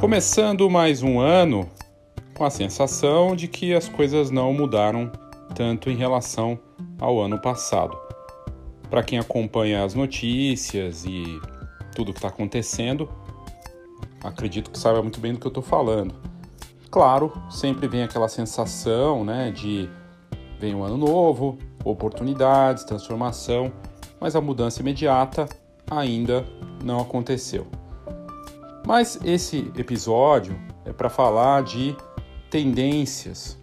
Começando mais um ano com a sensação de que as coisas não mudaram tanto em relação ao ano passado. Para quem acompanha as notícias e tudo que está acontecendo, acredito que saiba muito bem do que eu estou falando. Claro, sempre vem aquela sensação né, de vem um ano novo, oportunidades, transformação, mas a mudança imediata ainda não aconteceu. Mas esse episódio é para falar de tendências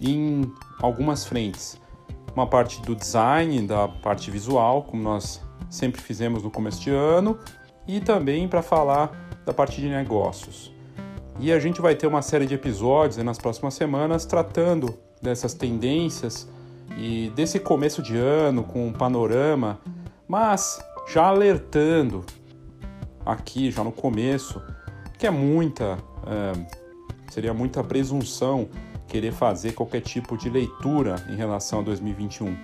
em algumas frentes. Uma parte do design, da parte visual, como nós sempre fizemos no começo de ano, e também para falar da parte de negócios. E a gente vai ter uma série de episódios nas próximas semanas tratando dessas tendências e desse começo de ano com um panorama, mas já alertando aqui, já no começo, que é muita, é, seria muita presunção querer fazer qualquer tipo de leitura em relação a 2021.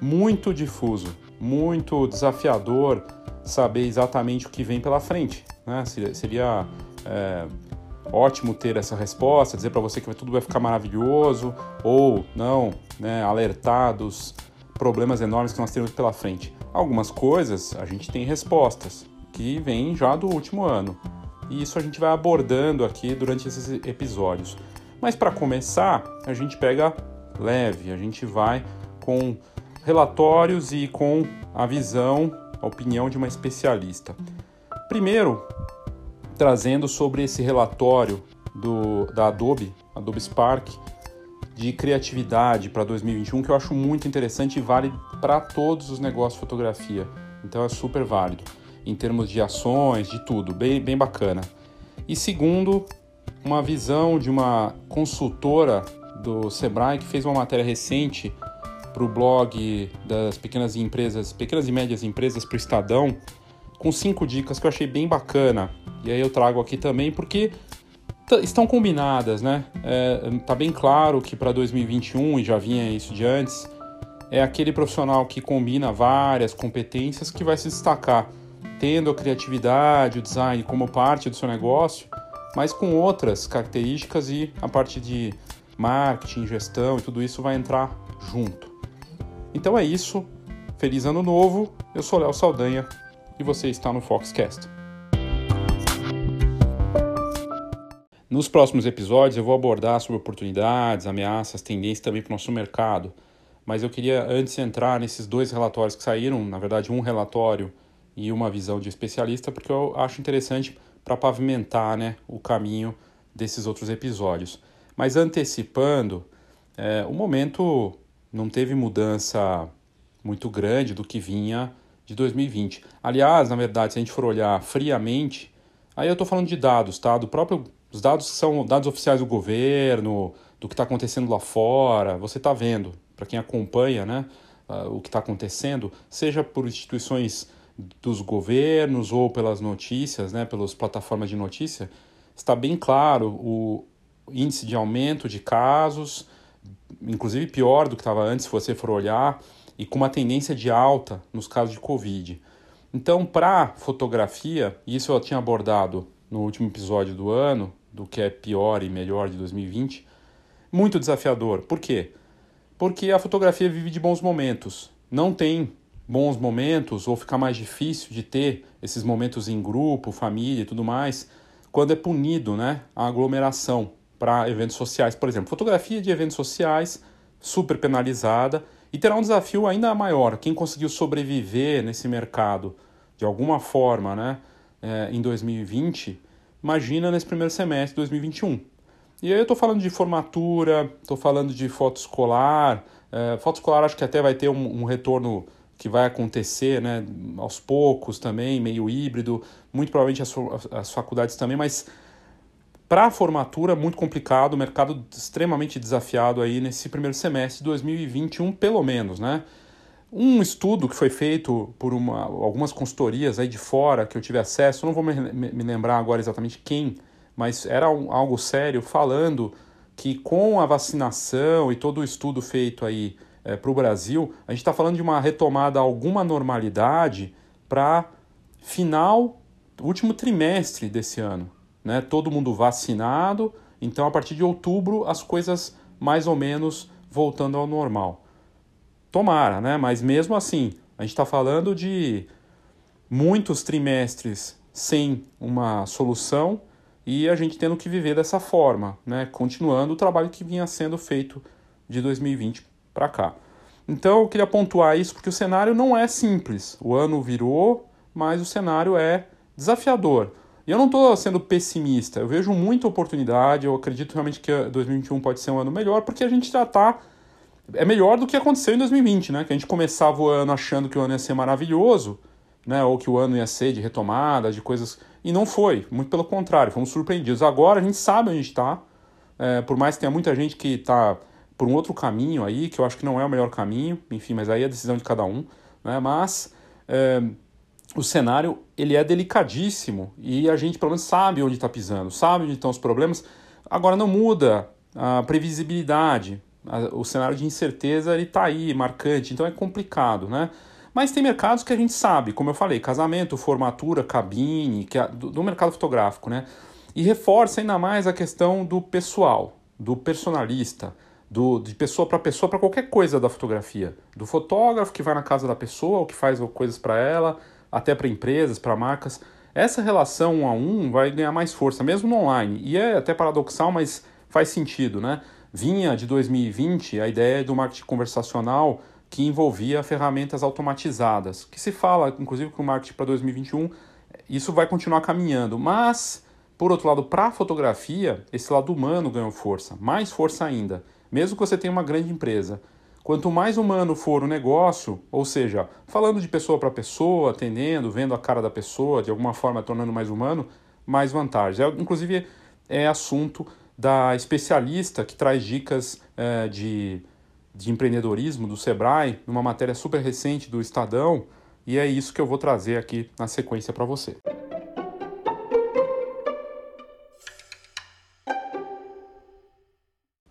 Muito difuso, muito desafiador saber exatamente o que vem pela frente. Né? Seria, seria é, ótimo ter essa resposta, dizer para você que tudo vai ficar maravilhoso, ou não, né, alertar dos problemas enormes que nós temos pela frente. Algumas coisas a gente tem respostas que vêm já do último ano. E isso a gente vai abordando aqui durante esses episódios. Mas para começar, a gente pega leve, a gente vai com relatórios e com a visão, a opinião de uma especialista. Primeiro, trazendo sobre esse relatório do, da Adobe, Adobe Spark, de criatividade para 2021, que eu acho muito interessante e vale para todos os negócios de fotografia. Então é super válido, em termos de ações, de tudo, bem, bem bacana. E segundo, uma visão de uma consultora do Sebrae que fez uma matéria recente para o blog das pequenas empresas, pequenas e médias empresas para o Estadão, com cinco dicas que eu achei bem bacana. E aí eu trago aqui também porque estão combinadas, né? É, tá bem claro que para 2021 e já vinha isso de antes, é aquele profissional que combina várias competências que vai se destacar, tendo a criatividade, o design como parte do seu negócio, mas com outras características e a parte de marketing, gestão e tudo isso vai entrar junto. Então é isso. Feliz ano novo. Eu sou Léo Saldanha e você está no Foxcast. Nos próximos episódios eu vou abordar sobre oportunidades, ameaças, tendências também para o nosso mercado. Mas eu queria antes entrar nesses dois relatórios que saíram, na verdade um relatório e uma visão de especialista, porque eu acho interessante para pavimentar né, o caminho desses outros episódios. Mas antecipando, é, o momento não teve mudança muito grande do que vinha de 2020. Aliás, na verdade, se a gente for olhar friamente, aí eu estou falando de dados, tá? Do próprio, os dados são dados oficiais do governo, do que está acontecendo lá fora, você está vendo, para quem acompanha, né, uh, o que está acontecendo, seja por instituições dos governos ou pelas notícias, né, pelas plataformas de notícia, está bem claro o índice de aumento de casos, inclusive pior do que estava antes, se você for olhar, e com uma tendência de alta nos casos de Covid. Então, para fotografia, isso eu tinha abordado no último episódio do ano, do que é pior e melhor de 2020, muito desafiador. Por quê? Porque a fotografia vive de bons momentos. Não tem bons momentos ou fica mais difícil de ter esses momentos em grupo, família e tudo mais, quando é punido, né, a aglomeração para eventos sociais, por exemplo, fotografia de eventos sociais super penalizada e terá um desafio ainda maior. Quem conseguiu sobreviver nesse mercado de alguma forma né, é, em 2020, imagina nesse primeiro semestre de 2021. E aí eu estou falando de formatura, estou falando de foto escolar. É, foto escolar acho que até vai ter um, um retorno que vai acontecer né, aos poucos também, meio híbrido, muito provavelmente as, as faculdades também, mas para a formatura, muito complicado, mercado extremamente desafiado aí nesse primeiro semestre de 2021, pelo menos, né? Um estudo que foi feito por uma, algumas consultorias aí de fora que eu tive acesso, não vou me, me lembrar agora exatamente quem, mas era um, algo sério, falando que com a vacinação e todo o estudo feito aí é, para o Brasil, a gente está falando de uma retomada a alguma normalidade para final, último trimestre desse ano. né? Todo mundo vacinado, então a partir de outubro as coisas mais ou menos voltando ao normal. Tomara, né? Mas mesmo assim, a gente está falando de muitos trimestres sem uma solução e a gente tendo que viver dessa forma, né? Continuando o trabalho que vinha sendo feito de 2020 para cá. Então eu queria pontuar isso porque o cenário não é simples. O ano virou, mas o cenário é desafiador. E eu não estou sendo pessimista, eu vejo muita oportunidade, eu acredito realmente que 2021 pode ser um ano melhor, porque a gente já está. É melhor do que aconteceu em 2020, né? Que a gente começava o ano achando que o ano ia ser maravilhoso, né? Ou que o ano ia ser de retomada, de coisas. E não foi, muito pelo contrário, fomos surpreendidos. Agora a gente sabe onde está, é, por mais que tenha muita gente que está por um outro caminho aí, que eu acho que não é o melhor caminho, enfim, mas aí é a decisão de cada um, né? Mas. É, o cenário ele é delicadíssimo e a gente pelo menos sabe onde está pisando, sabe onde estão os problemas. Agora não muda a previsibilidade, o cenário de incerteza ele está aí, marcante, então é complicado, né? Mas tem mercados que a gente sabe, como eu falei, casamento, formatura, cabine, que é do, do mercado fotográfico, né? E reforça ainda mais a questão do pessoal, do personalista, do, de pessoa para pessoa, para qualquer coisa da fotografia. Do fotógrafo que vai na casa da pessoa, ou que faz coisas para ela, até para empresas, para marcas. Essa relação um a um vai ganhar mais força, mesmo no online. E é até paradoxal, mas faz sentido, né? Vinha de 2020 a ideia do marketing conversacional que envolvia ferramentas automatizadas, que se fala, inclusive, que o marketing para 2021 isso vai continuar caminhando, mas por outro lado, para a fotografia, esse lado humano ganhou força, mais força ainda, mesmo que você tenha uma grande empresa. Quanto mais humano for o negócio, ou seja, falando de pessoa para pessoa, atendendo, vendo a cara da pessoa, de alguma forma tornando mais humano, mais vantagens. É, inclusive, é assunto da especialista que traz dicas é, de, de empreendedorismo do Sebrae, numa matéria super recente do Estadão, e é isso que eu vou trazer aqui na sequência para você.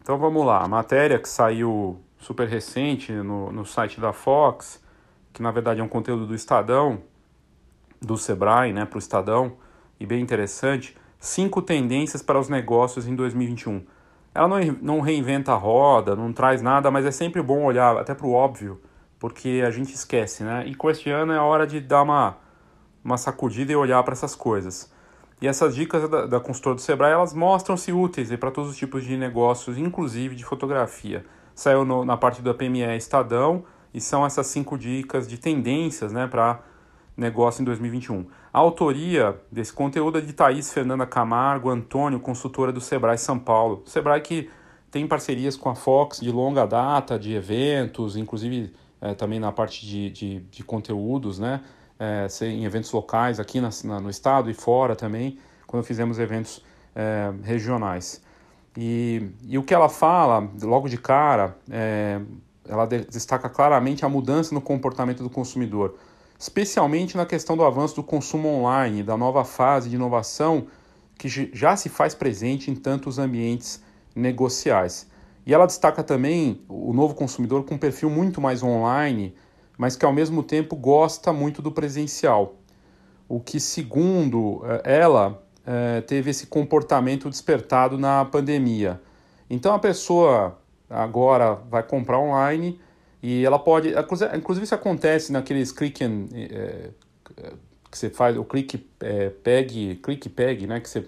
Então vamos lá, a matéria que saiu super recente no, no site da Fox, que na verdade é um conteúdo do Estadão, do Sebrae, né, para o Estadão, e bem interessante. Cinco tendências para os negócios em 2021. Ela não, não reinventa a roda, não traz nada, mas é sempre bom olhar até para o óbvio, porque a gente esquece, né? E com este ano é hora de dar uma, uma sacudida e olhar para essas coisas. E essas dicas da, da consultora do Sebrae, elas mostram-se úteis para todos os tipos de negócios, inclusive de fotografia saiu no, na parte da PME Estadão e são essas cinco dicas de tendências né, para negócio em 2021. A autoria desse conteúdo é de Thaís Fernanda Camargo, Antônio, consultora do Sebrae São Paulo. Sebrae que tem parcerias com a Fox de longa data, de eventos, inclusive é, também na parte de, de, de conteúdos, né? É, em eventos locais aqui na, na, no estado e fora também, quando fizemos eventos é, regionais. E, e o que ela fala, logo de cara, é, ela destaca claramente a mudança no comportamento do consumidor, especialmente na questão do avanço do consumo online, da nova fase de inovação que já se faz presente em tantos ambientes negociais. E ela destaca também o novo consumidor com um perfil muito mais online, mas que ao mesmo tempo gosta muito do presencial. O que, segundo é, ela, é, teve esse comportamento despertado na pandemia. Então a pessoa agora vai comprar online e ela pode. Inclusive, isso acontece naqueles click and, é, que você faz, o clique é, clique pegue, né? Que você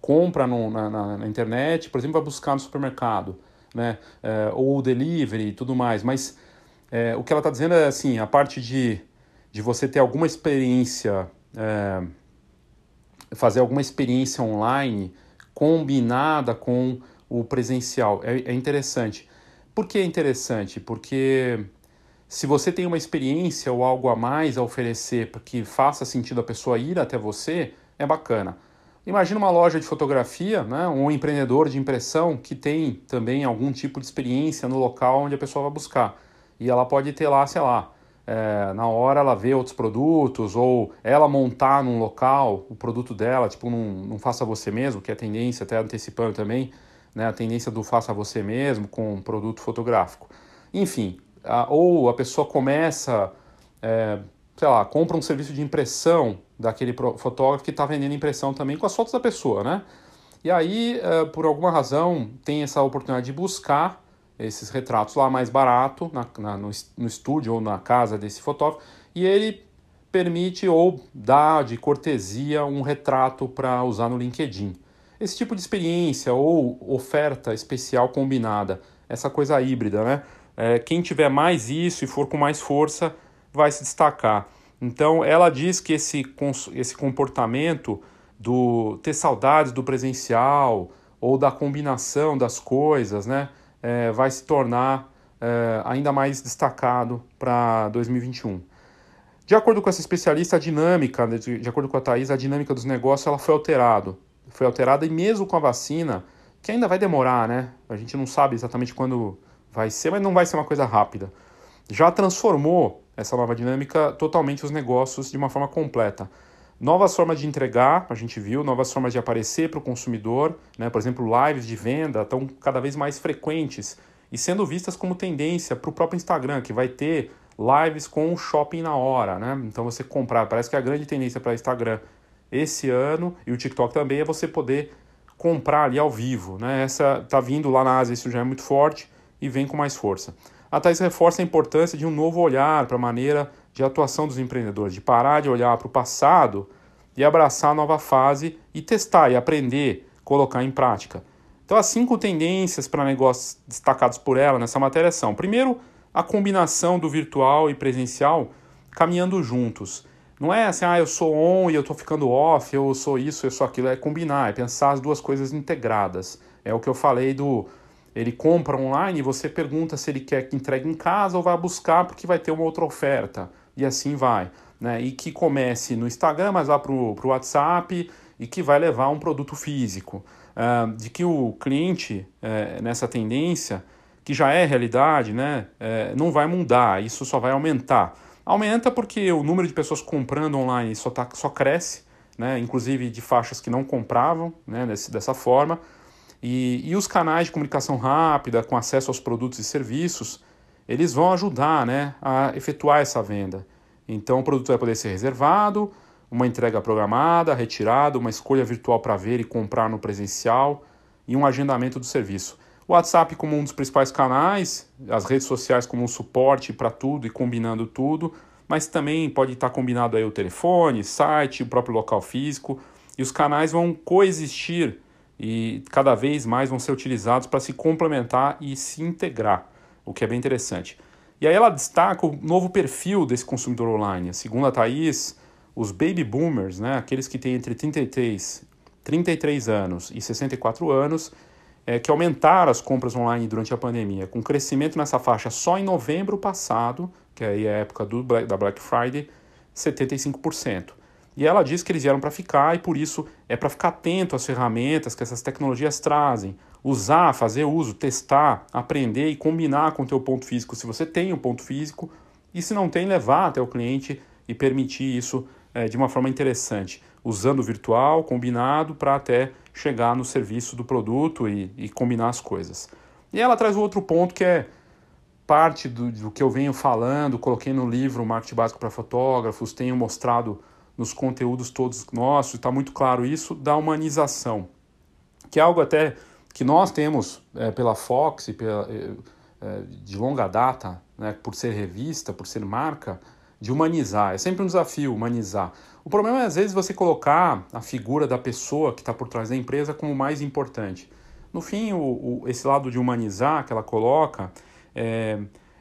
compra no, na, na, internet, por exemplo, vai buscar no supermercado, né? É, ou delivery e tudo mais. Mas é, o que ela está dizendo é assim, a parte de, de você ter alguma experiência é, fazer alguma experiência online combinada com o presencial. É, é interessante. Por que é interessante? Porque se você tem uma experiência ou algo a mais a oferecer que faça sentido a pessoa ir até você, é bacana. Imagina uma loja de fotografia, né, um empreendedor de impressão que tem também algum tipo de experiência no local onde a pessoa vai buscar. E ela pode ter lá, sei lá, é, na hora ela vê outros produtos ou ela montar num local o produto dela, tipo num, num faça você mesmo, que é a tendência, até antecipando também, né, a tendência do faça você mesmo com um produto fotográfico. Enfim, a, ou a pessoa começa, é, sei lá, compra um serviço de impressão daquele fotógrafo que está vendendo impressão também com as fotos da pessoa, né? E aí, uh, por alguma razão, tem essa oportunidade de buscar esses retratos lá mais barato, na, na no, no estúdio ou na casa desse fotógrafo, e ele permite ou dá de cortesia um retrato para usar no LinkedIn. Esse tipo de experiência ou oferta especial combinada, essa coisa híbrida, né? É, quem tiver mais isso e for com mais força vai se destacar. Então, ela diz que esse, esse comportamento do ter saudades do presencial ou da combinação das coisas, né, é, vai se tornar é, ainda mais destacado para 2021. De acordo com essa especialista, a dinâmica, de, de acordo com a Thais, a dinâmica dos negócios ela foi alterada. Foi alterada e mesmo com a vacina, que ainda vai demorar, né? A gente não sabe exatamente quando vai ser, mas não vai ser uma coisa rápida. Já transformou essa nova dinâmica totalmente os negócios de uma forma completa. Novas formas de entregar, a gente viu, novas formas de aparecer para o consumidor, né? por exemplo, lives de venda estão cada vez mais frequentes e sendo vistas como tendência para o próprio Instagram, que vai ter lives com shopping na hora. Né? Então você comprar, parece que a grande tendência para Instagram esse ano e o TikTok também é você poder comprar ali ao vivo. Né? Essa tá vindo lá na Ásia, isso já é muito forte e vem com mais força. A Thais reforça a importância de um novo olhar para a maneira de atuação dos empreendedores, de parar de olhar para o passado e abraçar a nova fase e testar e aprender, colocar em prática. Então, as cinco tendências para negócios destacados por ela nessa matéria são: primeiro, a combinação do virtual e presencial caminhando juntos. Não é assim, ah, eu sou on e eu estou ficando off, eu sou isso, eu sou aquilo. É combinar, é pensar as duas coisas integradas. É o que eu falei do. Ele compra online e você pergunta se ele quer que entregue em casa ou vai buscar porque vai ter uma outra oferta e assim vai. Né? E que comece no Instagram, mas vá para o WhatsApp e que vai levar um produto físico. Uh, de que o cliente, uh, nessa tendência, que já é realidade, né, uh, não vai mudar, isso só vai aumentar. Aumenta porque o número de pessoas comprando online só, tá, só cresce, né, inclusive de faixas que não compravam né, desse, dessa forma. E, e os canais de comunicação rápida, com acesso aos produtos e serviços, eles vão ajudar né, a efetuar essa venda. Então o produto vai poder ser reservado, uma entrega programada, retirada, uma escolha virtual para ver e comprar no presencial e um agendamento do serviço. O WhatsApp como um dos principais canais, as redes sociais como um suporte para tudo e combinando tudo, mas também pode estar combinado aí o telefone, site, o próprio local físico, e os canais vão coexistir e cada vez mais vão ser utilizados para se complementar e se integrar o que é bem interessante. E aí ela destaca o novo perfil desse consumidor online. Segundo a Thaís, os baby boomers, né, aqueles que têm entre 33, 33 anos e 64 anos, é, que aumentaram as compras online durante a pandemia, com crescimento nessa faixa só em novembro passado, que aí é a época do da Black Friday, 75%. E ela diz que eles vieram para ficar e por isso é para ficar atento às ferramentas que essas tecnologias trazem, usar, fazer uso, testar, aprender e combinar com o teu ponto físico, se você tem um ponto físico, e se não tem, levar até o cliente e permitir isso é, de uma forma interessante, usando o virtual, combinado, para até chegar no serviço do produto e, e, combinar as coisas. E ela traz outro ponto que é parte do, do que eu venho falando, coloquei no livro Marketing Básico para Fotógrafos, tenho mostrado nos conteúdos todos nossos, está muito claro isso, da humanização, que é algo até que nós temos é, pela Fox pela, é, é, de longa data, né, por ser revista, por ser marca, de humanizar. É sempre um desafio humanizar. O problema é, às vezes, você colocar a figura da pessoa que está por trás da empresa como mais importante. No fim, o, o, esse lado de humanizar que ela coloca, é,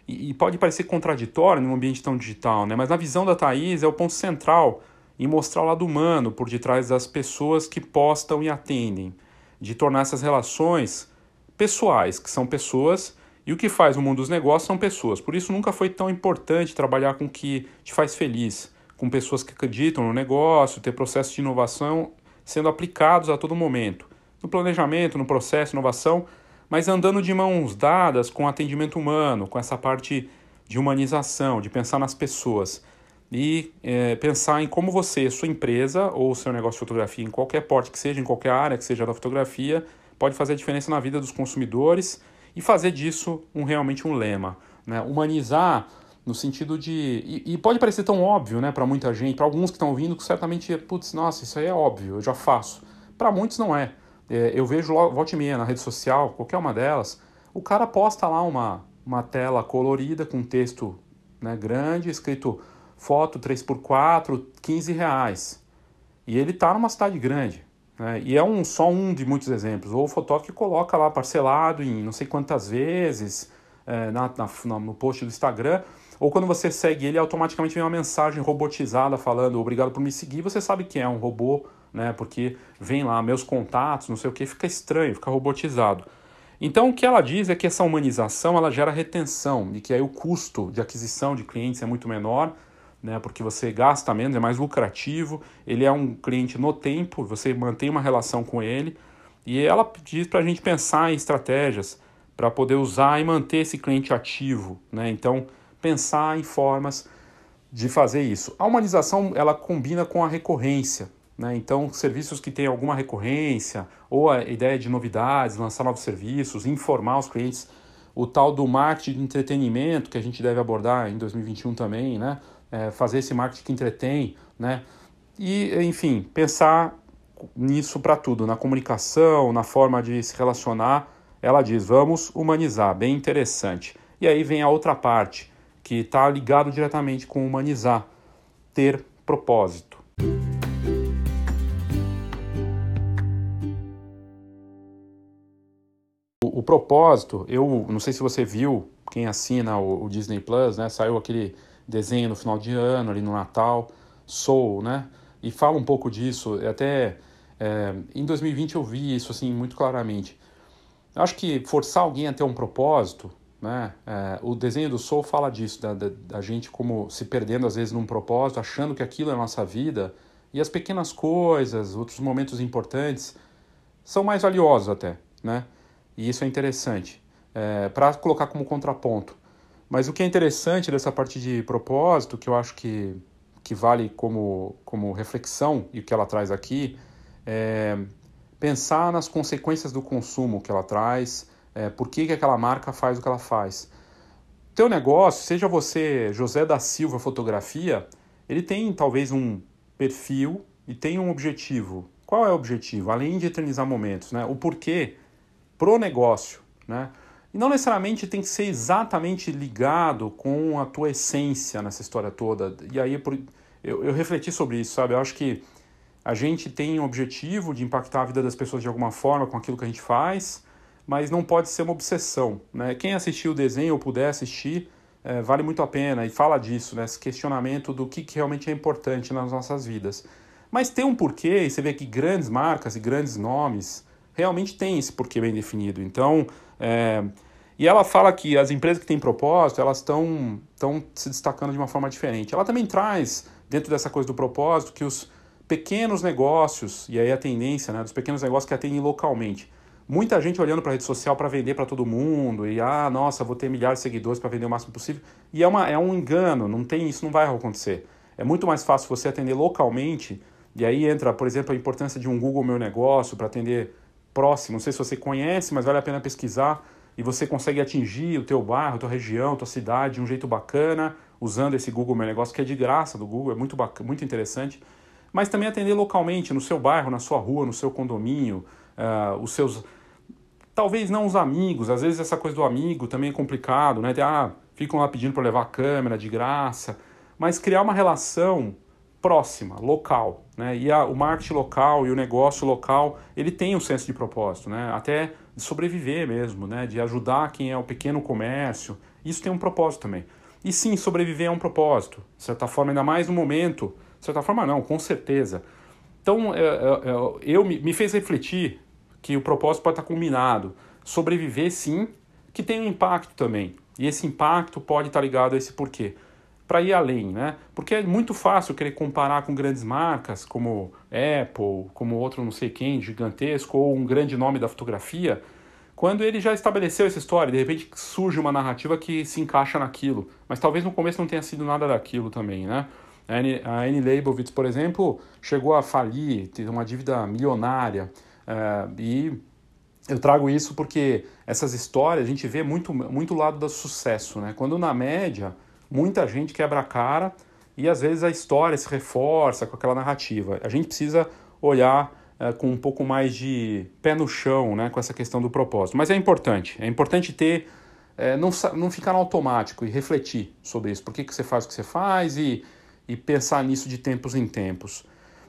e, e, pode parecer contraditório num ambiente tão digital, né? mas na visão da Thaís é o ponto central em mostrar o lado humano por detrás das pessoas que postam e atendem de tornar essas relações pessoais, que são pessoas, e o que faz o mundo dos negócios são pessoas. Por isso nunca foi tão importante trabalhar com o que te faz feliz, com pessoas que acreditam no negócio, ter processos de inovação sendo aplicados a todo momento, no planejamento, no processo, inovação, mas andando de mãos dadas com atendimento humano, com essa parte de humanização, de pensar nas pessoas e é, pensar em como você, sua empresa ou seu negócio de fotografia, em qualquer porte que seja, em qualquer área que seja da fotografia, pode fazer a diferença na vida dos consumidores e fazer disso um, realmente um lema. Né? Humanizar no sentido de. E, e pode parecer tão óbvio, né, para muita gente, para alguns que estão ouvindo, que certamente, putz, nossa, isso aí é óbvio, eu já faço. Para muitos não é. é. Eu vejo volta e meia na rede social, qualquer uma delas, o cara posta lá uma, uma tela colorida com texto né, grande, escrito foto 3x4, 15 reais. E ele está numa cidade grande. Né? E é um, só um de muitos exemplos. Ou o fotógrafo que coloca lá parcelado em não sei quantas vezes é, na, na, no post do Instagram. Ou quando você segue ele, automaticamente vem uma mensagem robotizada falando obrigado por me seguir. Você sabe que é um robô, né? Porque vem lá meus contatos, não sei o que, fica estranho, fica robotizado. Então o que ela diz é que essa humanização ela gera retenção e que aí o custo de aquisição de clientes é muito menor, né, porque você gasta menos, é mais lucrativo, ele é um cliente no tempo, você mantém uma relação com ele e ela diz para a gente pensar em estratégias para poder usar e manter esse cliente ativo, né? Então pensar em formas de fazer isso. A humanização ela combina com a recorrência, né? Então, serviços que têm alguma recorrência, ou a ideia de novidades, lançar novos serviços, informar os clientes, o tal do marketing de entretenimento que a gente deve abordar em 2021 também, né? É, fazer esse marketing que entretém, né? E, enfim, pensar nisso para tudo, na comunicação, na forma de se relacionar. Ela diz: vamos humanizar, bem interessante. E aí vem a outra parte, que está ligado diretamente com humanizar, ter propósito. o propósito, eu não sei se você viu, quem assina o, o, Disney Plus, né? Saiu aquele desenho no final de ano, ali no Natal, Soul, né? E fala um pouco disso. Até é, em 2020 eu vi isso assim muito claramente. Eu acho que forçar alguém a ter um propósito, né? É, o desenho do Soul fala disso, da, da, da, gente como se perdendo às vezes num propósito, achando que aquilo é a nossa vida. E as pequenas coisas, outros momentos importantes, são mais valiosos até, né? E isso é interessante, é, para colocar como contraponto. Mas o que é interessante dessa parte de propósito, que eu acho que, que vale como, como reflexão, e o que ela traz aqui, é pensar nas consequências do consumo que ela traz, é, por que, que aquela marca faz o que ela faz. Teu negócio, seja você José da Silva Fotografia, ele tem talvez um perfil e tem um objetivo. Qual é o objetivo? Além de eternizar momentos, né? O porquê pro negócio, né? E não necessariamente tem que ser exatamente ligado com a tua essência nessa história toda. E aí eu, eu refleti sobre isso, sabe? Eu acho que a gente tem um objetivo de impactar a vida das pessoas de alguma forma com aquilo que a gente faz, mas não pode ser uma obsessão, né? Quem assistiu o desenho ou puder assistir, é, vale muito a pena e fala disso, né? Esse questionamento do que, que realmente é importante nas nossas vidas. Mas tem um porquê, e você vê que grandes marcas e grandes nomes realmente tem esse porquê bem definido. Então, é, e ela fala que as empresas que têm propósito, elas estão se destacando de uma forma diferente. Ela também traz, dentro dessa coisa do propósito, que os pequenos negócios, e aí a tendência né, dos pequenos negócios que atendem localmente, muita gente olhando para a rede social para vender para todo mundo, e ah, nossa, vou ter milhares de seguidores para vender o máximo possível. E é, uma, é um engano, não tem isso, não vai acontecer. É muito mais fácil você atender localmente, e aí entra, por exemplo, a importância de um Google Meu Negócio para atender próximo. Não sei se você conhece, mas vale a pena pesquisar e você consegue atingir o teu bairro, tua região, tua cidade de um jeito bacana, usando esse Google Meu Negócio, que é de graça do Google, é muito, bacana, muito interessante. Mas também atender localmente, no seu bairro, na sua rua, no seu condomínio, uh, os seus... Talvez não os amigos, às vezes essa coisa do amigo também é complicado, né? Ah, ficam lá pedindo para levar a câmera de graça, mas criar uma relação próxima, local. Né? E a, o marketing local e o negócio local, ele tem um senso de propósito, né? até de sobreviver mesmo, né? de ajudar quem é o pequeno comércio. Isso tem um propósito também. E sim, sobreviver é um propósito, de certa forma, ainda mais no momento. De certa forma, não, com certeza. Então, é, é, é, eu me fez refletir que o propósito pode estar combinado. Sobreviver, sim, que tem um impacto também. E esse impacto pode estar ligado a esse porquê para ir além, né? Porque é muito fácil querer comparar com grandes marcas como Apple, como outro não sei quem, gigantesco, ou um grande nome da fotografia, quando ele já estabeleceu essa história, de repente surge uma narrativa que se encaixa naquilo, mas talvez no começo não tenha sido nada daquilo também, né? A Anne Leibovitz, por exemplo, chegou a falir, ter uma dívida milionária, uh, e eu trago isso porque essas histórias a gente vê muito muito lado do sucesso, né? Quando na média muita gente quebra a cara e às vezes a história se reforça com aquela narrativa. A gente precisa olhar é, com um pouco mais de pé no chão né, com essa questão do propósito. Mas é importante, é importante ter, é, não, não ficar no automático e refletir sobre isso. Por que, que você faz o que você faz e, e pensar nisso de tempos em tempos.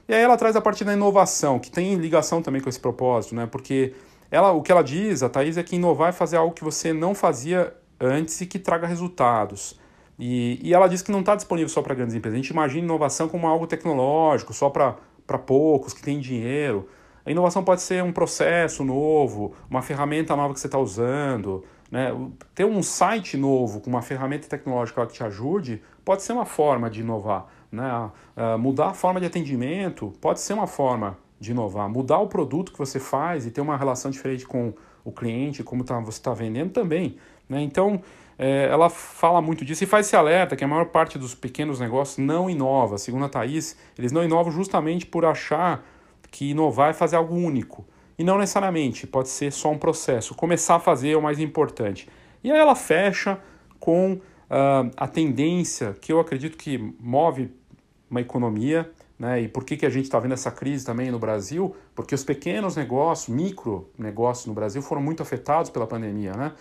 E aí ela traz a parte da inovação, que tem ligação também com esse propósito, né? Porque ela, o que ela diz, a Thaís, é que inovar é fazer algo que você não fazia antes e que traga resultados. E, e ela diz que não está disponível só para grandes empresas. A gente imagina inovação como algo tecnológico, só para poucos que têm dinheiro. A inovação pode ser um processo novo, uma ferramenta nova que você está usando. Né? Ter um site novo com uma ferramenta tecnológica que te ajude pode ser uma forma de inovar. Né? Uh, mudar a forma de atendimento pode ser uma forma de inovar. Mudar o produto que você faz e ter uma relação diferente com o cliente, como tá, você está vendendo também. Né? Então, é, ela fala muito disso e faz esse alerta que a maior parte dos pequenos negócios não inova. Segundo a Thaís, eles não inovam justamente por achar que inovar é fazer algo único. E não necessariamente, pode ser só um processo. Começar a fazer é o mais importante. E aí ela fecha com uh, a tendência que eu acredito que move uma economia, né? E por que, que a gente está vendo essa crise também no Brasil? Porque os pequenos negócios, micro negócios no Brasil foram muito afetados pela pandemia, né?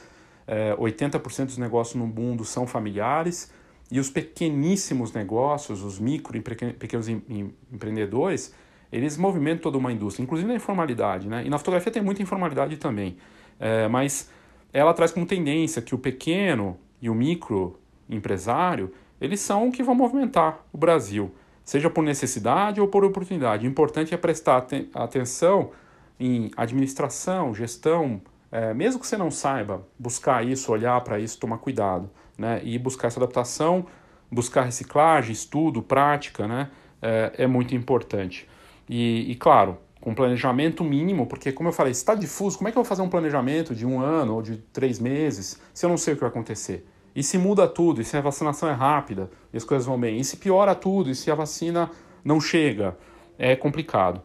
É, 80% dos negócios no mundo são familiares e os pequeníssimos negócios, os micro e pequenos empreendedores, eles movimentam toda uma indústria, inclusive na informalidade, né? E na fotografia tem muita informalidade também, é, mas ela traz como tendência que o pequeno e o micro empresário, eles são o que vão movimentar o Brasil seja por necessidade ou por oportunidade. O importante é prestar atenção em administração, gestão, é, mesmo que você não saiba, buscar isso, olhar para isso, tomar cuidado, né? E buscar essa adaptação, buscar reciclagem, estudo, prática, né? É, é muito importante. E, e, claro, com planejamento mínimo, porque como eu falei, está difuso, como é que eu vou fazer um planejamento de um ano ou de três meses se eu não sei o que vai acontecer? E se muda tudo, e se a vacinação é rápida, e as coisas vão bem, e se piora tudo, e se a vacina não chega, é complicado.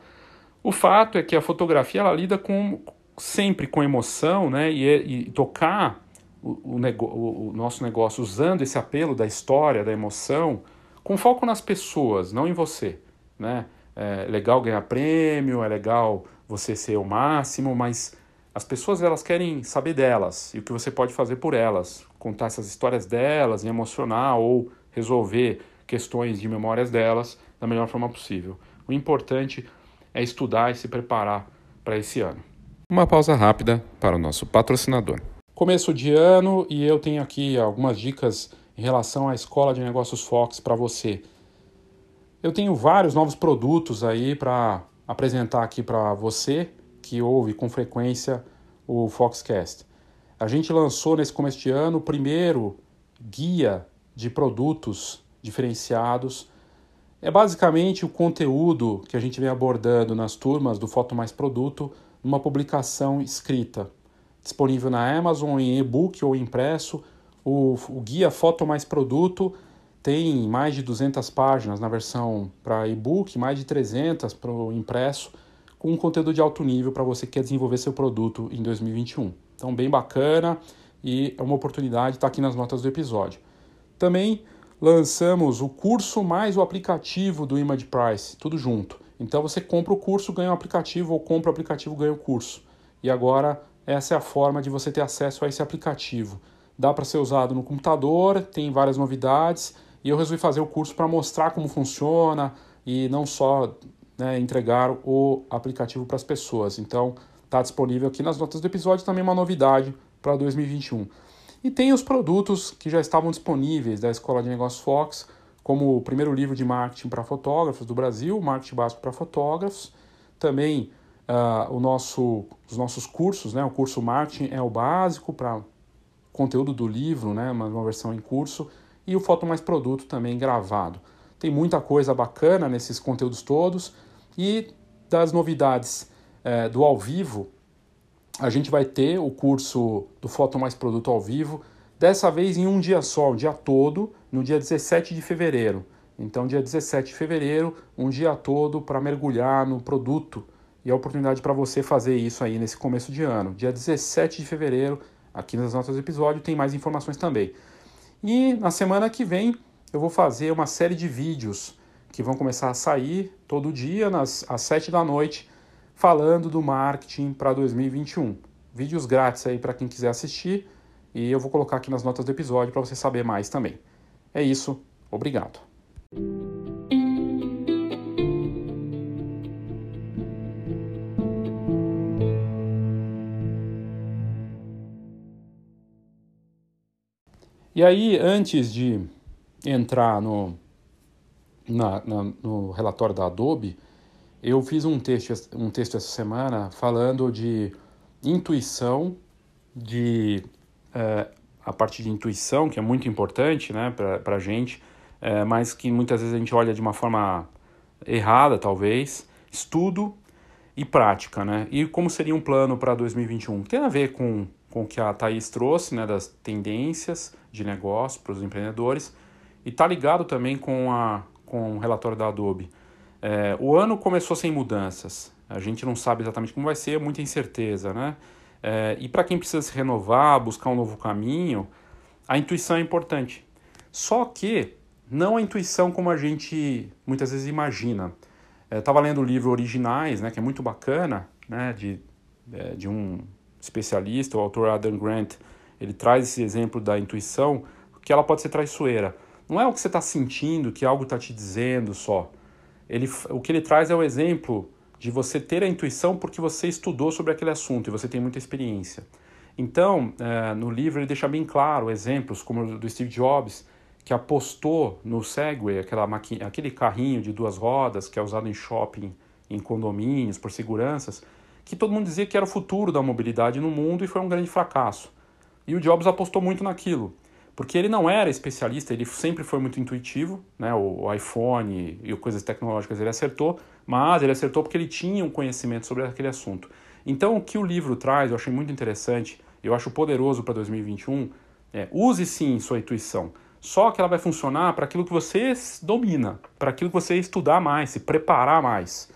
O fato é que a fotografia ela lida com sempre com emoção, né? E, e tocar o, o, o, nosso negócio usando esse apelo da história, da emoção, com foco nas pessoas, não em você, né? É legal ganhar prêmio, é legal você ser o máximo, mas as pessoas elas querem saber delas e o que você pode fazer por elas, contar essas histórias delas, emocionar ou resolver questões de memórias delas da melhor forma possível. O importante é estudar e se preparar para esse ano. Uma pausa rápida para o nosso patrocinador. Começo de ano e eu tenho aqui algumas dicas em relação à Escola de Negócios Fox para você. Eu tenho vários novos produtos aí para apresentar aqui para você que ouve com frequência o Foxcast. A gente lançou nesse começo de ano o primeiro guia de produtos diferenciados. É basicamente o conteúdo que a gente vem abordando nas turmas do Foto Mais Produto numa publicação escrita, disponível na Amazon em e-book ou impresso. O, o guia Foto Mais Produto tem mais de 200 páginas na versão para e-book, mais de 300 para o impresso com um conteúdo de alto nível para você que quer desenvolver seu produto em 2021. Então, bem bacana e é uma oportunidade estar tá aqui nas notas do episódio. Também lançamos o curso mais o aplicativo do Image Price, tudo junto. Então você compra o curso, ganha o aplicativo, ou compra o aplicativo, ganha o curso. E agora essa é a forma de você ter acesso a esse aplicativo. Dá para ser usado no computador, tem várias novidades, e eu resolvi fazer o curso para mostrar como funciona e não só né, entregar o aplicativo para as pessoas. Então, está disponível aqui nas notas do episódio também uma novidade para 2021. E tem os produtos que já estavam disponíveis da Escola de Negócios Fox, como o primeiro livro de marketing para fotógrafos do Brasil, Marketing Básico para Fotógrafos, também uh, o nosso, os nossos cursos, né, o curso Marketing é o básico para conteúdo do livro, né, uma, uma versão em curso, e o Foto Mais Produto também gravado. Tem muita coisa bacana nesses conteúdos todos. E das novidades é, do ao vivo, a gente vai ter o curso do Foto Mais Produto ao vivo, dessa vez em um dia só, o dia todo, no dia 17 de fevereiro. Então, dia 17 de fevereiro, um dia todo para mergulhar no produto e a oportunidade para você fazer isso aí nesse começo de ano. Dia 17 de fevereiro, aqui nas notas do episódio, tem mais informações também. E na semana que vem eu vou fazer uma série de vídeos que vão começar a sair todo dia nas, às 7 da noite, falando do marketing para 2021. Vídeos grátis aí para quem quiser assistir e eu vou colocar aqui nas notas do episódio para você saber mais também. É isso, obrigado. E aí, antes de entrar no, na, na, no relatório da Adobe, eu fiz um texto, um texto essa semana falando de intuição, de é, a parte de intuição, que é muito importante né, para a gente, é, mas que muitas vezes a gente olha de uma forma errada, talvez, estudo e prática. Né? E como seria um plano para 2021? Tem a ver com com o que a Thaís trouxe, né, das tendências de negócio para os empreendedores, e está ligado também com, a, com o relatório da Adobe. É, o ano começou sem mudanças, a gente não sabe exatamente como vai ser, muita incerteza, né? É, e para quem precisa se renovar, buscar um novo caminho, a intuição é importante. Só que não a intuição como a gente muitas vezes imagina. Estava é, lendo o livro Originais, né, que é muito bacana, né, de, é, de um especialista, o autor Adam Grant, ele traz esse exemplo da intuição, que ela pode ser traiçoeira. Não é o que você está sentindo, que algo está te dizendo só. Ele, o que ele traz é o exemplo de você ter a intuição porque você estudou sobre aquele assunto e você tem muita experiência. Então, é, no livro ele deixa bem claro exemplos como o do Steve Jobs, que apostou no Segway, aquela aquele carrinho de duas rodas que é usado em shopping, em condomínios, por seguranças, que todo mundo dizia que era o futuro da mobilidade no mundo e foi um grande fracasso. E o Jobs apostou muito naquilo, porque ele não era especialista, ele sempre foi muito intuitivo, né? o, iPhone e coisas tecnológicas ele acertou, mas ele acertou porque ele tinha um conhecimento sobre aquele assunto. Então, o que o livro traz, eu achei muito interessante, eu acho poderoso para 2021, é use sim sua intuição, só que ela vai funcionar para aquilo que você domina, para aquilo que você estudar mais, se preparar mais.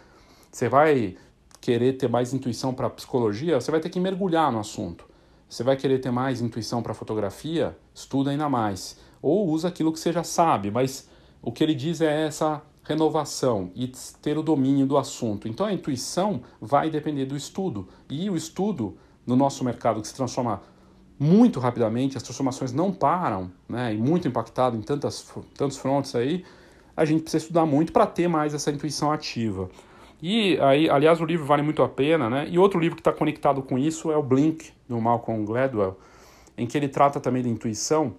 Você vai querer ter mais intuição para psicologia, você vai ter que mergulhar no assunto. Você vai querer ter mais intuição para fotografia, estuda ainda mais. Ou usa aquilo que você já sabe, mas o que ele diz é essa renovação e ter o domínio do assunto. Então a intuição vai depender do estudo. E o estudo no nosso mercado que se transforma muito rapidamente, as transformações não param, né, e muito impactado em tantas, tantos frontes aí, a gente precisa estudar muito para ter mais essa intuição ativa. E aí, aliás, o livro vale muito a pena, né? E outro livro que está conectado com isso é o Blink, do Malcolm Gladwell, em que ele trata também da intuição.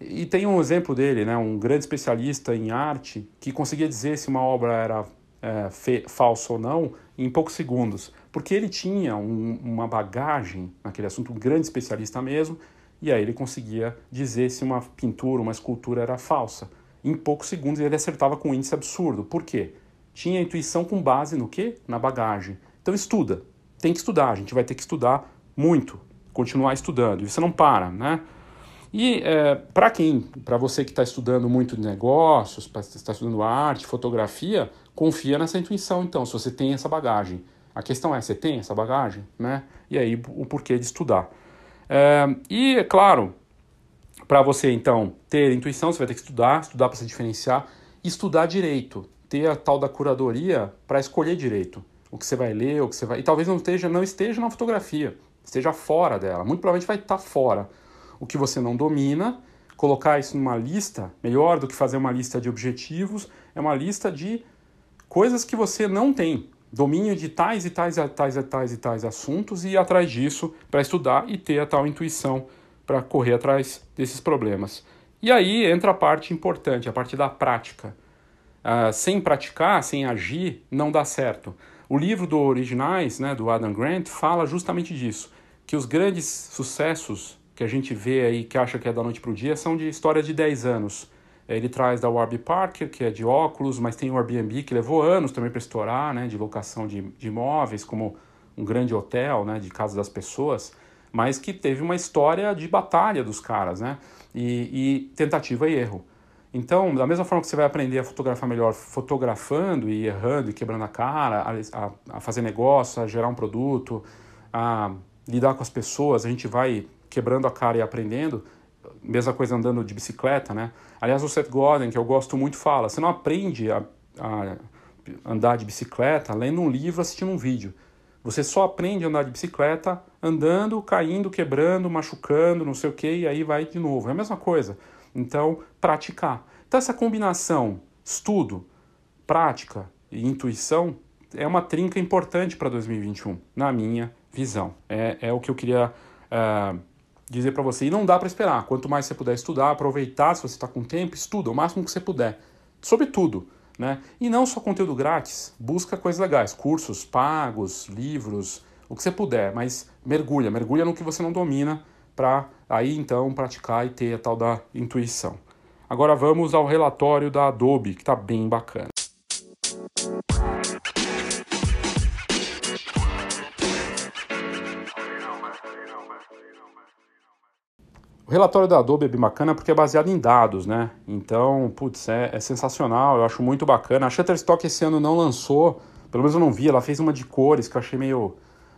E tem um exemplo dele, né? Um grande especialista em arte que conseguia dizer se uma obra era é, falsa ou não em poucos segundos, porque ele tinha um, uma bagagem naquele assunto, um grande especialista mesmo, e aí ele conseguia dizer se uma pintura, uma escultura era falsa. Em poucos segundos ele acertava com um índice absurdo. Por quê? Tinha intuição com base no quê? Na bagagem. Então estuda. Tem que estudar, a gente vai ter que estudar muito, continuar estudando. E você não para, né? E é, para quem, para você que está estudando muito negócios, está estudando arte, fotografia, confia nessa intuição. Então, se você tem essa bagagem, a questão é, você tem essa bagagem, né? E aí o porquê de estudar. É, e é claro, para você então ter intuição, você vai ter que estudar, estudar para se diferenciar, estudar direito ter a tal da curadoria para escolher direito o que você vai ler, o que você vai. E talvez não esteja, não esteja na fotografia, esteja fora dela. Muito provavelmente vai estar fora. O que você não domina, colocar isso numa lista, melhor do que fazer uma lista de objetivos, é uma lista de coisas que você não tem. Domínio de tais e tais e tais e tais e tais assuntos e ir atrás disso para estudar e ter a tal intuição para correr atrás desses problemas. E aí entra a parte importante, a parte da prática uh, sem praticar, sem agir, não dá certo. O livro do Originais, né, do Adam Grant, fala justamente disso, que os grandes sucessos que a gente vê aí, que acha que é da noite para o dia, são de histórias de 10 anos. Ele traz da Warby Parker, que é de óculos, mas tem o Airbnb, que levou anos também para estourar, né, de locação de, de imóveis, como um grande hotel, né, de casa das pessoas, mas que teve uma história de batalha dos caras, né, e, e tentativa e erro. Então, da mesma forma que você vai aprender a fotografar melhor fotografando e errando e quebrando a cara, a, a, fazer negócio, a gerar um produto, a lidar com as pessoas, a gente vai quebrando a cara e aprendendo. mesma coisa andando de bicicleta, né? Aliás, o Seth Godin, que eu gosto muito, fala: você não aprende a, a andar de bicicleta lendo um livro, assistindo um vídeo. Você só aprende a andar de bicicleta andando, caindo, quebrando, machucando, não sei o que, e aí vai de novo. É a mesma coisa. Então, praticar. Então, essa combinação estudo, prática e intuição é uma trinca importante para 2021, na minha visão. É, é o que eu queria uh, dizer para você. E não dá para esperar. Quanto mais você puder estudar, aproveitar, se você está com tempo, estuda o máximo que você puder. Sobre tudo. Né? E não só conteúdo grátis, busca coisas legais, cursos pagos, livros, o que você puder, mas mergulha, mergulha no que você não domina para aí então praticar e ter a tal da intuição. Agora vamos ao relatório da Adobe, que está bem bacana. O relatório da Adobe é bem bacana porque é baseado em dados, né? Então, putz, é, é sensacional, eu acho muito bacana. A Shutterstock esse ano não lançou, pelo menos eu não vi, ela fez uma de cores que eu achei meio...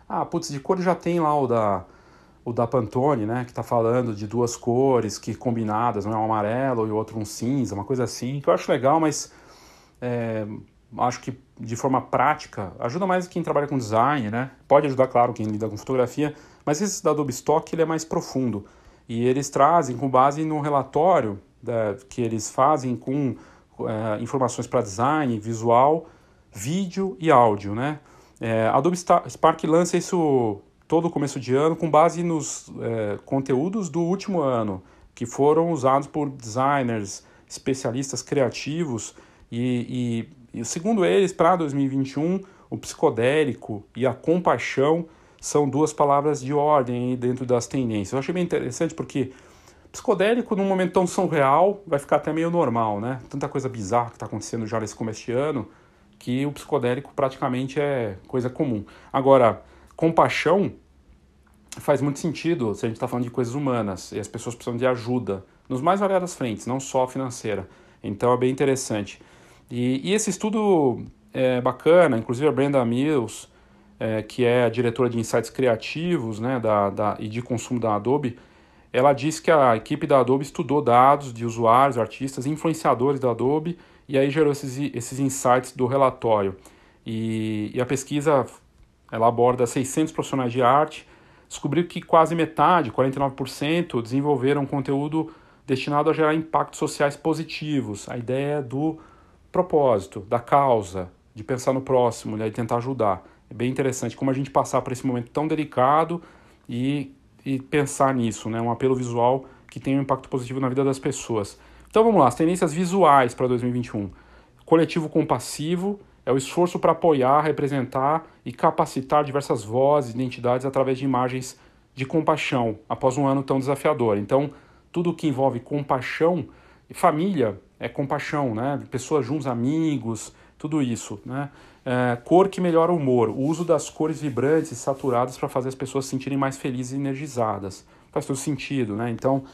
Ah, putz, de cores já tem lá o da, o da Pantone, né? Que tá falando de duas cores que combinadas, não é um amarelo e o outro um cinza, uma coisa assim, que eu acho legal, mas é, acho que de forma prática ajuda mais quem trabalha com design, né? Pode ajudar, claro, quem lida com fotografia, mas esse da Adobe Stock ele é mais profundo. E eles trazem com base no relatório da, que eles fazem com é, informações para design, visual, vídeo e áudio, né? É, Adobe Spark lança isso todo começo de ano com base nos é, conteúdos do último ano, que foram usados por designers, especialistas criativos e, e, e segundo eles, para 2021, o psicodélico e a compaixão são duas palavras de ordem dentro das tendências. Eu achei bem interessante porque psicodélico, num momento tão surreal, vai ficar até meio normal, né? Tanta coisa bizarra que está acontecendo já nesse começo de ano que o psicodélico praticamente é coisa comum. Agora, compaixão faz muito sentido se a gente está falando de coisas humanas e as pessoas precisam de ajuda nos mais variadas frentes, não só financeira. Então é bem interessante. E, e esse estudo é bacana, inclusive a Brenda Mills é, que é a diretora de insights criativos né, da, da, e de consumo da Adobe, ela disse que a equipe da Adobe estudou dados de usuários, artistas, influenciadores da Adobe e aí gerou esses, esses insights do relatório. E, e a pesquisa ela aborda 600 profissionais de arte, descobriu que quase metade, 49%, desenvolveram conteúdo destinado a gerar impactos sociais positivos. A ideia do propósito, da causa, de pensar no próximo, né, de tentar ajudar. É bem interessante como a gente passar por esse momento tão delicado e, e pensar nisso, né? Um apelo visual que tem um impacto positivo na vida das pessoas. Então vamos lá, as tendências visuais para 2021. Coletivo compassivo é o esforço para apoiar, representar e capacitar diversas vozes e identidades através de imagens de compaixão após um ano tão desafiador. Então, tudo que envolve compaixão, família é compaixão, né? Pessoas juntos, amigos, tudo isso, né? É, cor que melhora o humor, o uso das cores vibrantes e saturadas para fazer as pessoas se sentirem mais felizes e energizadas. Faz todo sentido, né? Então,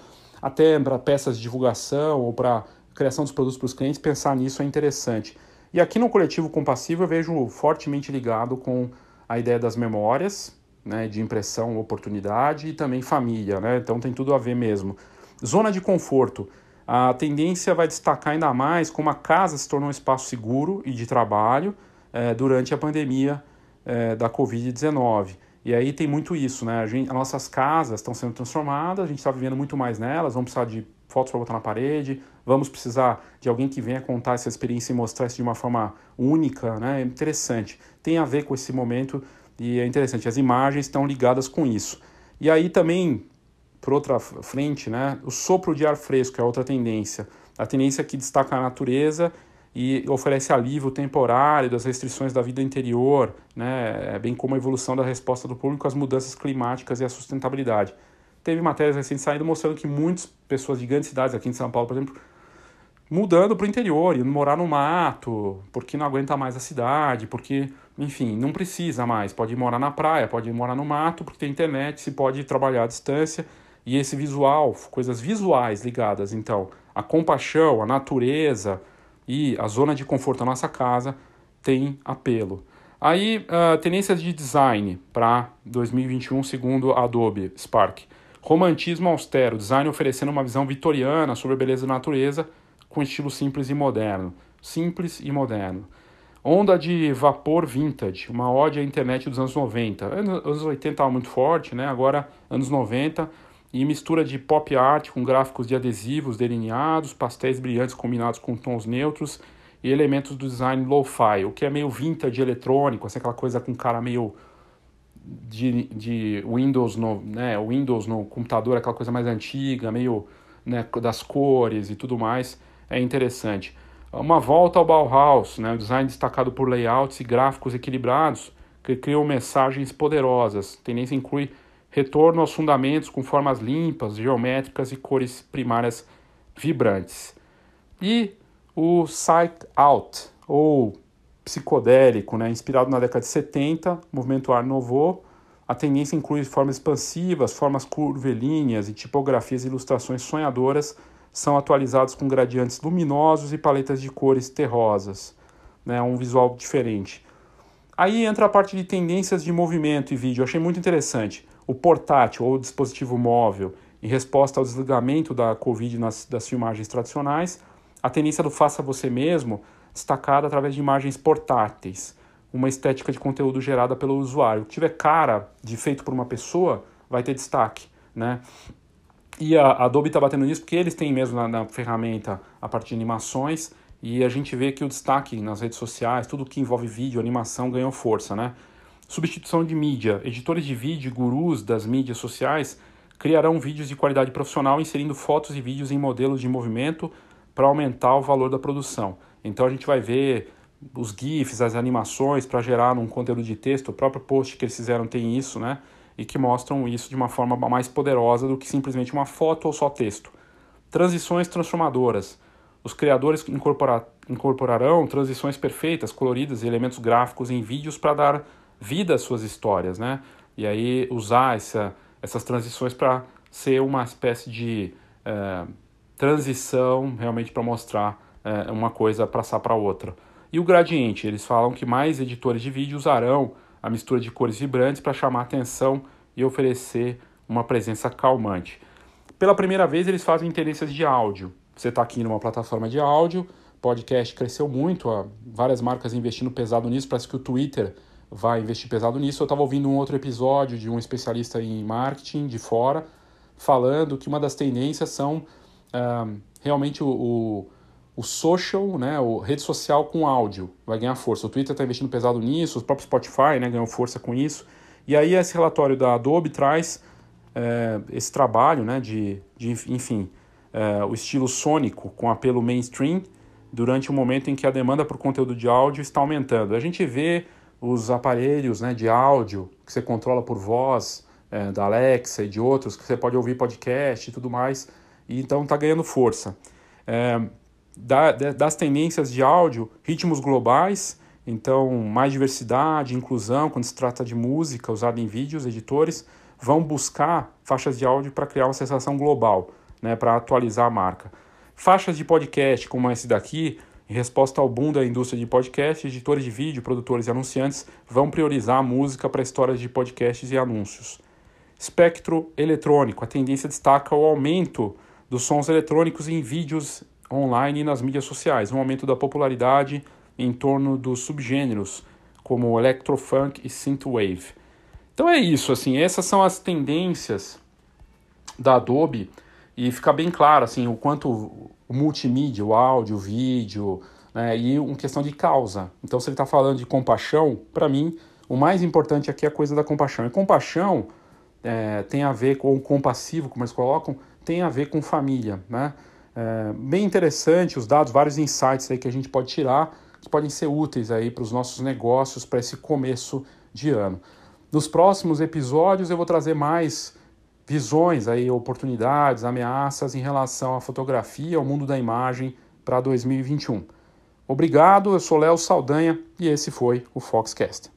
até para peças de divulgação ou para criação dos produtos para os clientes, pensar nisso é interessante. E aqui no coletivo compassivo eu vejo fortemente ligado com a ideia das memórias, né, de impressão, oportunidade e também família, né? Então tem tudo a ver mesmo. Zona de conforto. A tendência vai destacar ainda mais como a casa se tornou um espaço seguro e de trabalho, é, durante a pandemia é, da Covid-19. E aí tem muito isso, né? A gente, as nossas casas estão sendo transformadas, a gente está vivendo muito mais nelas, vamos precisar de fotos para botar na parede, vamos precisar de alguém que venha contar essa experiência e mostrar isso de uma forma única, né? É interessante. Tem a ver com esse momento e é interessante. As imagens estão ligadas com isso. E aí também, por outra frente, né? O sopro de ar fresco é outra tendência. A tendência que destaca a natureza e oferece alívio temporário das restrições da vida interior, né, é bem como a evolução da resposta do público às mudanças climáticas e à sustentabilidade. Teve matérias recentes saindo mostrando que muitas pessoas de grandes cidades, aqui em São Paulo, por exemplo, mudando para o interior, indo morar no mato, porque não aguenta mais a cidade, porque, enfim, não precisa mais. Pode morar na praia, pode morar no mato, porque tem internet, se pode trabalhar à distância. E esse visual, coisas visuais ligadas, então, a compaixão, a natureza, e a zona de conforto da nossa casa tem apelo. Aí, uh, tendências de design para 2021, segundo Adobe Spark. Romantismo austero, design oferecendo uma visão vitoriana sobre a beleza da natureza com estilo simples e moderno. Simples e moderno. Onda de vapor vintage, uma ode à internet dos anos 90. Anos 80 estava muito forte, né? agora anos 90, e mistura de pop art com gráficos de adesivos delineados, pastéis brilhantes combinados com tons neutros e elementos do design lo-fi, o que é meio vintage eletrônico, assim, aquela coisa com cara meio de, de Windows no, né, Windows no computador, aquela coisa mais antiga, meio né, das cores e tudo mais, é interessante. Uma volta ao Bauhaus, né, design destacado por layouts e gráficos equilibrados que criam mensagens poderosas. A tendência inclui retorno aos fundamentos com formas limpas, geométricas e cores primárias vibrantes. E o Psych Out, ou psicodélico, né, inspirado na década de 70, movimento Art Nouveau. A tendência inclui formas expansivas, formas curvilíneas e tipografias e ilustrações sonhadoras são atualizados com gradientes luminosos e paletas de cores terrosas, né, um visual diferente. Aí entra a parte de tendências de movimento e vídeo, eu achei muito interessante. O portátil ou dispositivo móvel, em resposta ao desligamento da Covid nas, das filmagens tradicionais, a tendência do faça você mesmo destacada através de imagens portáteis, uma estética de conteúdo gerada pelo usuário. O que tiver cara de feito por uma pessoa vai ter destaque, né? E a Adobe está batendo nisso porque eles têm mesmo na, na, ferramenta a parte de animações e a gente vê que o destaque nas redes sociais, tudo que envolve vídeo, animação ganhou força, né? Substituição de mídia. Editores de vídeo, gurus das mídias sociais criarão vídeos de qualidade profissional inserindo fotos e vídeos em modelos de movimento para aumentar o valor da produção. Então a gente vai ver os GIFs, as animações para gerar um conteúdo de texto. O próprio post que eles fizeram tem isso, né? E que mostram isso de uma forma mais poderosa do que simplesmente uma foto ou só texto. Transições transformadoras. Os criadores incorporar, incorporarão transições perfeitas, coloridas e elementos gráficos em vídeos para dar vida às suas histórias, né? E aí usar essa, essas transições para ser uma espécie de é, transição realmente para mostrar é, uma coisa passar para outra. E o gradiente, eles falam que mais editores de vídeo usarão a mistura de cores vibrantes para chamar atenção e oferecer uma presença calmante. Pela primeira vez, eles fazem tendências de áudio. Você está aqui numa plataforma de áudio, podcast cresceu muito, várias marcas investindo pesado nisso, parece que o Twitter vai investir pesado nisso. Eu estava ouvindo um outro episódio de um especialista em marketing de fora, falando que uma das tendências são ah, realmente o, o o social, né, o rede social com áudio vai ganhar força. O Twitter está investindo pesado nisso, o próprio Spotify né, ganhou força com isso. E aí esse relatório da Adobe traz é, esse trabalho né, de, de enfim, é, o estilo sônico com apelo mainstream durante o um momento em que a demanda por conteúdo de áudio está aumentando. A gente vê os aparelhos né, de áudio que você controla por voz, é, da Alexa e de outros, que você pode ouvir podcast e tudo mais, e então está ganhando força. É, da, das tendências de áudio, ritmos globais, então mais diversidade, inclusão, quando se trata de música usada em vídeos, editores vão buscar faixas de áudio para criar uma sensação global, né, para atualizar a marca. Faixas de podcast, como esse daqui, em resposta ao boom da indústria de podcast, editores de vídeo, produtores e anunciantes vão priorizar a música para histórias de podcasts e anúncios. Espectro eletrônico, a tendência destaca o aumento dos sons eletrônicos em vídeos online e nas mídias sociais, um aumento da popularidade em torno dos subgêneros como electrofunk e synthwave. Então é isso, assim, essas são as tendências da Adobe e fica bem claro assim o quanto o multimídia, o áudio, o vídeo, né, e uma questão de causa. Então se ele está falando de compaixão, para mim o mais importante aqui é a coisa da compaixão. E compaixão é, tem a ver com o compassivo, como eles colocam, tem a ver com família, né? É, bem interessante os dados, vários insights aí que a gente pode tirar, que podem ser úteis aí para os nossos negócios para esse começo de ano. Nos próximos episódios eu vou trazer mais visões aí, oportunidades, ameaças em relação à fotografia, ao mundo da imagem para 2021. Obrigado, eu sou Léo Saldanha e esse foi o Foxcast.